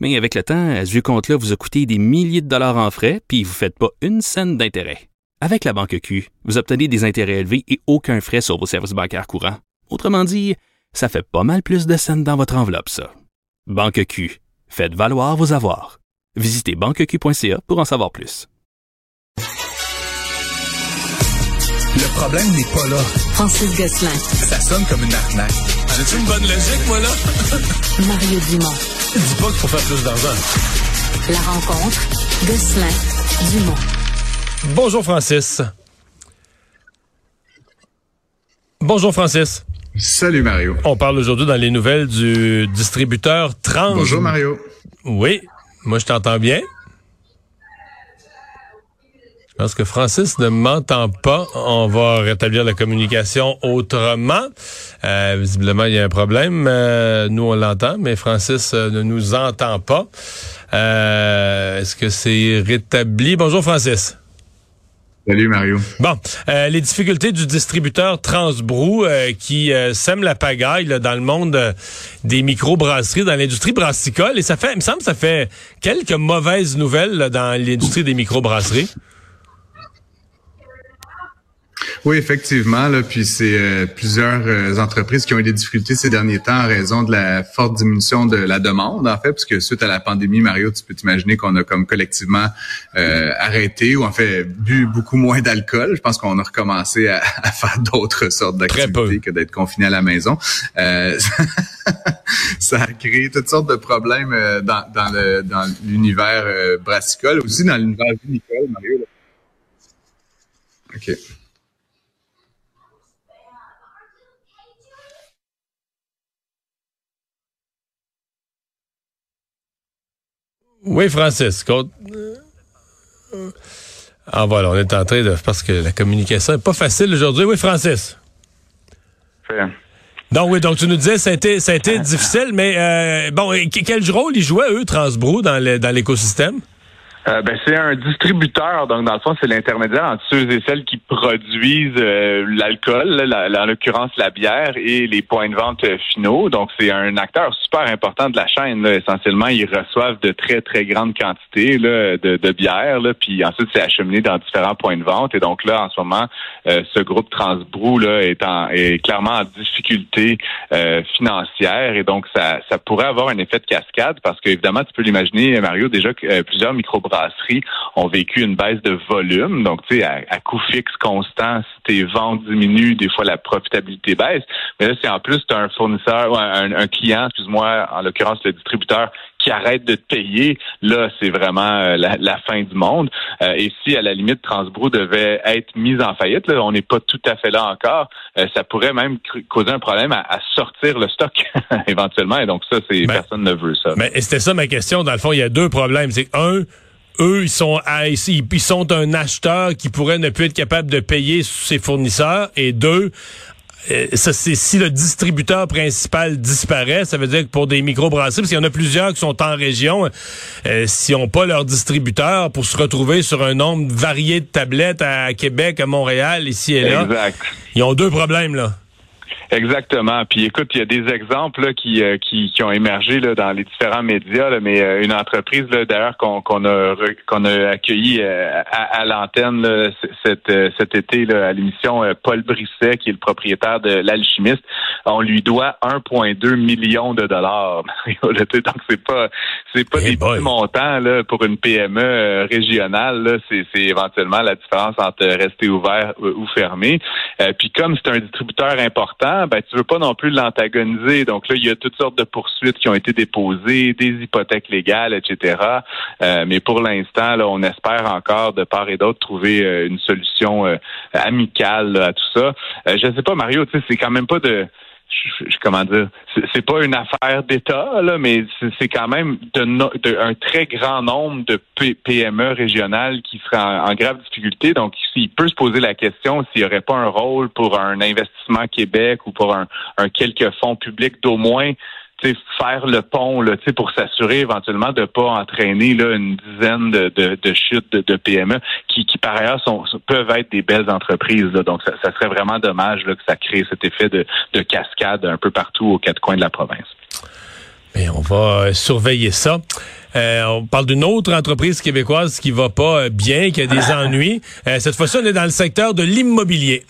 Mais avec le temps, ce vieux compte-là vous a coûté des milliers de dollars en frais, puis vous ne faites pas une scène d'intérêt. Avec la banque Q, vous obtenez des intérêts élevés et aucun frais sur vos services bancaires courants. Autrement dit, ça fait pas mal plus de scènes dans votre enveloppe, ça. Banque Q, faites valoir vos avoirs. Visitez banqueq.ca pour en savoir plus. Le problème n'est pas là. Francis Gosselin. Ça sonne comme une arnaque. J'ai-tu une bonne logique, moi, là? Mario Dumont. Dis pas qu'il faut faire plus d'argent. La rencontre. Gosselin. Dumont. Bonjour, Francis. Bonjour, Francis. Salut Mario. On parle aujourd'hui dans les nouvelles du distributeur Trans. Bonjour Mario. Oui, moi je t'entends bien. Pense que Francis ne m'entend pas. On va rétablir la communication autrement. Euh, visiblement, il y a un problème. Euh, nous, on l'entend, mais Francis euh, ne nous entend pas. Euh, Est-ce que c'est rétabli? Bonjour, Francis. Salut Mario. Bon, euh, les difficultés du distributeur Transbrou euh, qui euh, sème la pagaille là, dans le monde des microbrasseries, dans l'industrie brassicole. Et ça fait, il me semble, ça fait quelques mauvaises nouvelles là, dans l'industrie des microbrasseries. Oui, effectivement. Là, puis c'est euh, plusieurs euh, entreprises qui ont eu des difficultés ces derniers temps en raison de la forte diminution de la demande, en fait, puisque suite à la pandémie, Mario, tu peux t'imaginer qu'on a comme collectivement euh, arrêté ou en fait bu beaucoup moins d'alcool. Je pense qu'on a recommencé à, à faire d'autres sortes d'activités que d'être confiné à la maison. Euh, ça a créé toutes sortes de problèmes euh, dans, dans le dans l'univers euh, brassicole, aussi dans l'univers vinicole, Mario. Là. OK. Oui, Francis. Ah voilà, on est en train de... Parce que la communication n'est pas facile aujourd'hui. Oui, Francis. Donc oui, donc tu nous disais ça a été, ça a été difficile, mais euh, bon, quel rôle ils jouaient, eux, le- dans l'écosystème? Euh, ben, c'est un distributeur, donc dans le fond, c'est l'intermédiaire entre ceux et celles qui produisent euh, l'alcool, en l'occurrence la bière, et les points de vente euh, finaux. Donc, c'est un acteur super important de la chaîne. Là. Essentiellement, ils reçoivent de très, très grandes quantités là, de, de bière, là, puis ensuite, c'est acheminé dans différents points de vente. Et donc là, en ce moment, ce groupe Transbrou là, est, en, est clairement en difficulté financière. Et donc, ça, ça pourrait avoir un effet de cascade parce qu'évidemment, tu peux l'imaginer, Mario, déjà que plusieurs ont vécu une baisse de volume. Donc, tu sais, à, à coût fixe constant, si tes ventes diminuent, des fois la profitabilité baisse. Mais là, c'est en plus, tu as un fournisseur, ou un, un client, excuse-moi, en l'occurrence le distributeur, qui arrête de te payer, là, c'est vraiment euh, la, la fin du monde. Euh, et si, à la limite, Transbrou devait être mise en faillite, là, on n'est pas tout à fait là encore, euh, ça pourrait même causer un problème à, à sortir le stock éventuellement. Et donc, ça, c'est Ben, personne ne veut ça. Mais c'était ça ma question. Dans le fond, il y a deux problèmes. C'est un, eux, ils sont à- ils ils sont un acheteur qui pourrait ne plus être capable de payer ses fournisseurs. Et deux, euh, ça, c'est si le distributeur principal disparaît, ça veut dire que pour des microbrasseries, parce qu'il y en a plusieurs qui sont en région, euh, s'ils n'ont pas leur distributeur pour se retrouver sur un nombre varié de tablettes à Québec, à Montréal, ici et là, Exact. ils ont deux problèmes là. Exactement. Puis écoute, il y a des exemples là, qui, euh, qui, qui ont émergé là, dans les différents médias, là, mais euh, une entreprise là, d'ailleurs qu'on qu'on a qu'on a accueilli euh, à, à l'antenne cet, euh, cet été là, à l'émission euh, Paul Brisset, qui est le propriétaire de l'alchimiste, on lui doit 1,2 million de dollars. Donc c'est pas c'est pas Eh des boy. petits montants là, pour une PME régionale. C'est c'est éventuellement la différence entre rester ouvert ou fermé. Euh, Puis comme c'est un distributeur important, ben tu veux pas non plus l'antagoniser. Donc là, il y a toutes sortes de poursuites qui ont été déposées, des hypothèques légales, etc. Euh, mais pour l'instant, là, on espère encore de part et d'autre trouver euh, une solution euh, amicale là, à tout ça. Euh, je sais pas, Mario, tu sais, c'est quand même pas de comment dire, c'est pas une affaire d'État, là, mais c'est quand même de, un très grand nombre de PME régionales qui seraient en, grave difficulté. Donc, il peut se poser la question s'il n'y aurait pas un rôle pour un investissement Québec ou pour un, un quelques fonds publics d'au moins faire le pont là, pour s'assurer éventuellement de ne pas entraîner là, une dizaine de, de, chutes de, PME qui, qui, par ailleurs, sont, peuvent être des belles entreprises. Donc, ça, serait vraiment dommage là, que ça crée cet effet de, de cascade un peu partout aux quatre coins de la province. Mais on va euh, surveiller ça. Euh, on parle d'une autre entreprise québécoise qui va pas euh, bien, qui a des ennuis. cette fois-ci, on est dans le secteur de l'immobilier.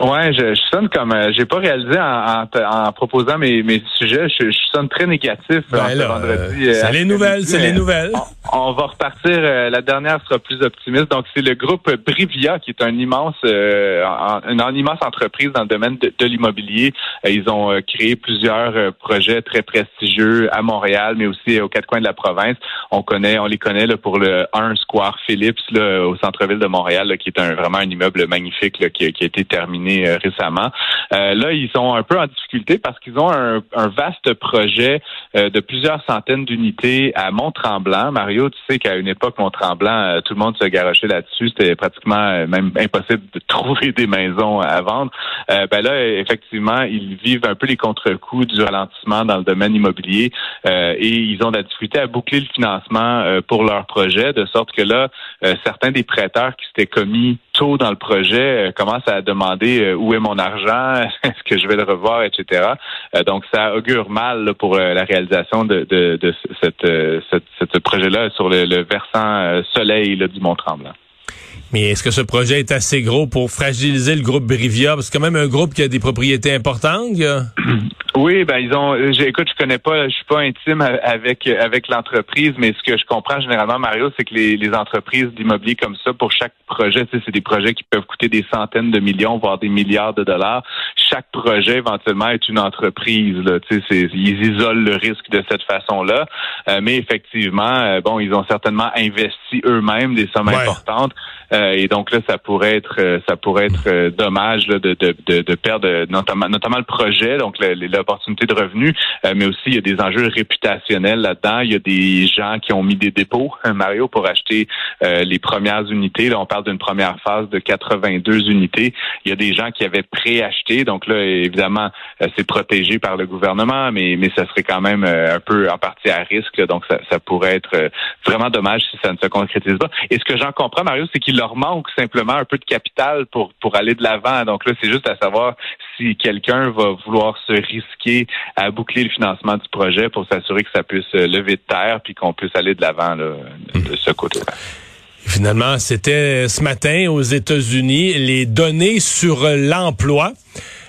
Ouais, je, je, sonne comme euh, j'ai pas réalisé en, en, proposant mes, mes sujets, je, je, sonne très négatif ben ce vendredi. Euh, c'est les nouvelles, c'est les nouvelles. On, va repartir. Euh, la dernière sera plus optimiste. Donc c'est le groupe Brivia qui est un immense, une, immense entreprise dans le domaine de, de l'immobilier. ils ont créé plusieurs projets très prestigieux à Montréal, mais aussi aux quatre coins de la province. On connaît, on les connaît là, pour le 1 Square Phillips là, au centre-ville de Montréal, là, qui est un, vraiment un immeuble magnifique là, qui, qui a été terminé euh, récemment. Euh, là, ils sont un peu en difficulté parce qu'ils ont un, vaste projet euh, de plusieurs centaines d'unités à Mont-Tremblant. Mario, tu sais qu'à une époque, Mont-Tremblant, tout le monde se garochait là-dessus. C'était pratiquement même impossible de trouver des maisons à vendre. ben là, effectivement, ils vivent un peu les contre-coups du ralentissement dans le domaine immobilier et ils ont de la difficulté à boucler le financement pour leur projet, de sorte que là, certains des prêteurs qui s'étaient commis tôt dans le projet commencent à demander euh, où est mon argent, est-ce que je vais le revoir, etc. Euh, donc, ça augure mal pour euh, la réalisation de, ce projet-là sur le, versant soleil du Mont-Tremblant. Mais est-ce que ce projet est assez gros pour fragiliser le groupe Brivia? Parce que c'est quand même un groupe qui a des propriétés importantes. Oui, ben ils ont. Écoute, je connais pas, je suis pas intime avec avec l'entreprise, mais ce que je comprends généralement, Mario, c'est que les, les entreprises d'immobilier comme ça, pour chaque projet, c'est des projets qui peuvent coûter des centaines de millions, voire des milliards de dollars. Chaque projet éventuellement est une entreprise. Là, ils isolent le risque de cette façon-là, euh, mais effectivement, euh, bon, ils ont certainement investi eux-mêmes des sommes importantes, euh, et donc là, ça pourrait être, ça pourrait être dommage là, de, de, de, perdre notamment, notamment le projet, donc l'opportunité de revenus, mais aussi il y a des enjeux réputationnels là-dedans. Il y a des gens qui ont mis des dépôts, Mario, pour acheter les premières unités. Là, on parle d'une première phase de 82 unités. Il y a des gens qui avaient préacheté, donc là, évidemment, euh, c'est protégé par le gouvernement, mais, mais ça serait quand même euh, un peu en partie à risque, donc ça, ça pourrait être euh, vraiment dommage si ça ne se concrétise pas. Et ce que j'en comprends, Mario, c'est qu'il leur manque simplement un peu de capital pour, pour aller de l'avant. Donc là, c'est juste à savoir si quelqu'un va vouloir se risquer à boucler le financement du projet pour s'assurer que ça puisse lever de terre puis qu'on puisse aller de l'avant de ce côté-là. Finalement, c'était ce matin aux États-Unis les données sur l'emploi.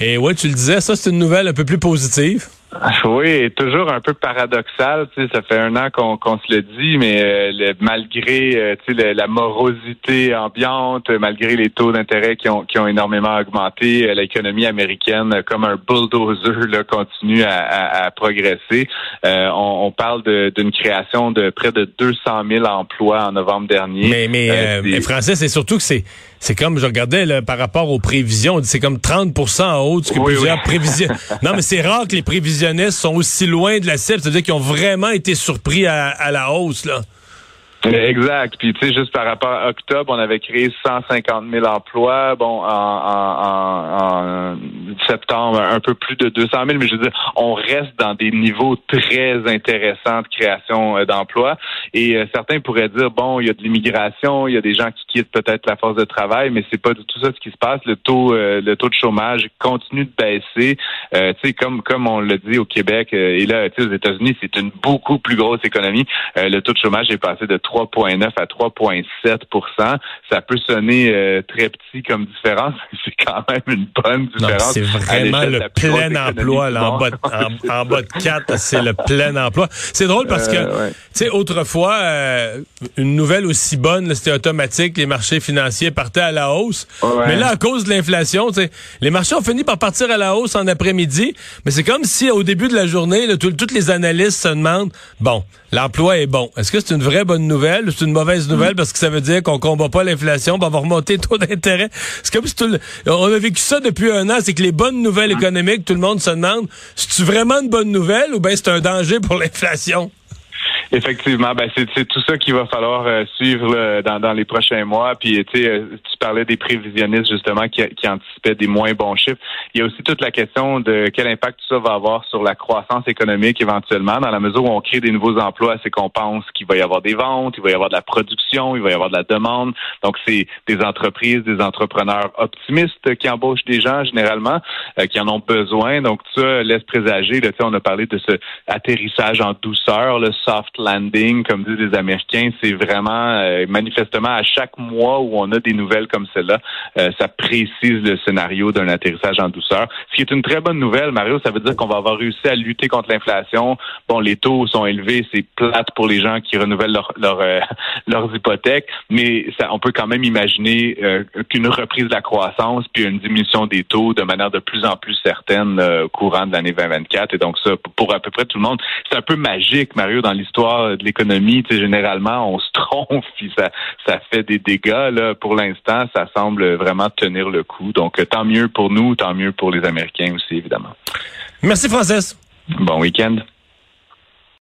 Et ouais, tu le disais, ça c'est une nouvelle un peu plus positive. Oui, toujours un peu paradoxal. Tu sais, ça fait un an qu'on se le dit, mais euh, malgré euh, tu sais, la morosité ambiante, malgré les taux d'intérêt qui ont, qui ont énormément augmenté, euh, l'économie américaine, comme un bulldozer, là, continue à, à, progresser. On, on, parle d'une création de près de 200 000 emplois en novembre dernier. Mais, mais, mais Français, c'est surtout que c'est c'est comme, je regardais là, par rapport aux prévisions, c'est comme 30 en haut que plusieurs prévisions. non, mais c'est rare que les prévisionnistes sont aussi loin de la cible, c'est-à-dire qu'ils ont vraiment été surpris à, à la hausse, là. Exact. Puis tu sais, juste par rapport à octobre, on avait créé 150 000 emplois. Bon, en, en, en, septembre, un peu plus de 200 000. Mais je veux dire, on reste dans des niveaux très intéressants de création euh, d'emplois. Et euh, certains pourraient dire, bon, il y a de l'immigration, il y a des gens qui quittent peut-être la force de travail, mais c'est pas du tout ça ce qui se passe. Le taux, euh, le taux de chômage continue de baisser. tu sais, comme comme on l'a dit au Québec et là, tu sais, aux États-Unis, c'est une beaucoup plus grosse économie. le taux de chômage est passé de 3,9 à 3,7% Ça peut sonner euh, très petit comme différence, c'est quand même une bonne différence. C'est vraiment le plein emploi, là, en, bas de, en, bas de 4, c'est le plein emploi. C'est drôle parce que, euh, tu sais, autrefois, euh, une nouvelle aussi bonne, c'était automatique, les marchés financiers partaient à la hausse. Mais là, à cause de l'inflation, les marchés ont fini par partir à la hausse en après-midi, mais c'est comme si au début de la journée, là, toutes les analystes se demandent, bon, l'emploi est bon. Est-ce que c'est une vraie bonne nouvelle? Nouvelle, c'est une mauvaise nouvelle parce que ça veut dire qu'on combat pas l'inflation, ben on va remonter le taux d'intérêt. C'est comme si tout le... on a vécu ça depuis un an, c'est que les bonnes nouvelles économiques, tout le monde se demande, c'est-tu vraiment une bonne nouvelle ou bien c'est un danger pour l'inflation? Effectivement, ben c'est tout ça qu'il va falloir euh, suivre dans, dans, les prochains mois. Puis tu sais, euh, tu parlais des prévisionnistes justement qui, qui, anticipaient des moins bons chiffres. Il y a aussi toute la question de quel impact tout ça va avoir sur la croissance économique éventuellement, dans la mesure où on crée des nouveaux emplois, c'est qu'on pense qu'il va y avoir des ventes, il va y avoir de la production, il va y avoir de la demande. Donc c'est des entreprises, des entrepreneurs optimistes qui embauchent des gens généralement, euh, qui en ont besoin. Donc tout ça laisse présager. Là, on a parlé de ce atterrissage en douceur, le soft landing, comme disent les Américains, c'est vraiment euh, manifestement à chaque mois où on a des nouvelles comme celle-là, euh, ça précise le scénario d'un atterrissage en douceur. Ce qui est une très bonne nouvelle, Mario, ça veut dire qu'on va avoir réussi à lutter contre l'inflation. Bon, les taux sont élevés, c'est plate pour les gens qui renouvellent euh, leurs hypothèques, mais on peut quand même imaginer qu'une reprise de la croissance puis une diminution des taux de manière de plus en plus certaine courant de l'année 2024. Et donc ça, pour à peu près tout le monde, c'est un peu magique, Mario, dans l'histoire de l'économie, généralement, on se trompe, puis ça, ça fait des dégâts. Là. Pour l'instant, ça semble vraiment tenir le coup. Donc, tant mieux pour nous, tant mieux pour les Américains aussi, évidemment. Merci, Francis. Bon week-end.